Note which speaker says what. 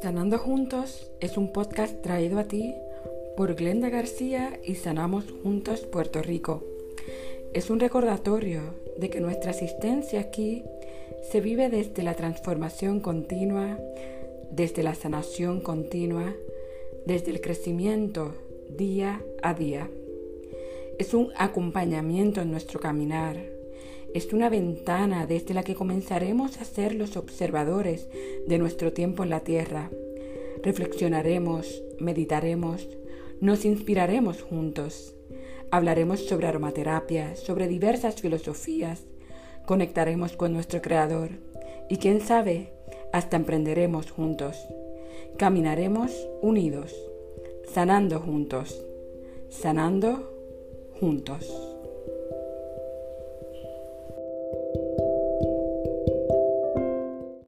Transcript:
Speaker 1: Sanando Juntos es un podcast traído a ti por Glenda García y Sanamos Juntos Puerto Rico. Es un recordatorio de que nuestra asistencia aquí se vive desde la transformación continua, desde la sanación continua, desde el crecimiento día a día. Es un acompañamiento en nuestro caminar es una ventana desde la que comenzaremos a ser los observadores de nuestro tiempo en la tierra. Reflexionaremos, meditaremos, nos inspiraremos juntos. Hablaremos sobre aromaterapia, sobre diversas filosofías, conectaremos con nuestro Creador y quién sabe, hasta emprenderemos juntos. Caminaremos unidos, sanando juntos, sanando juntos.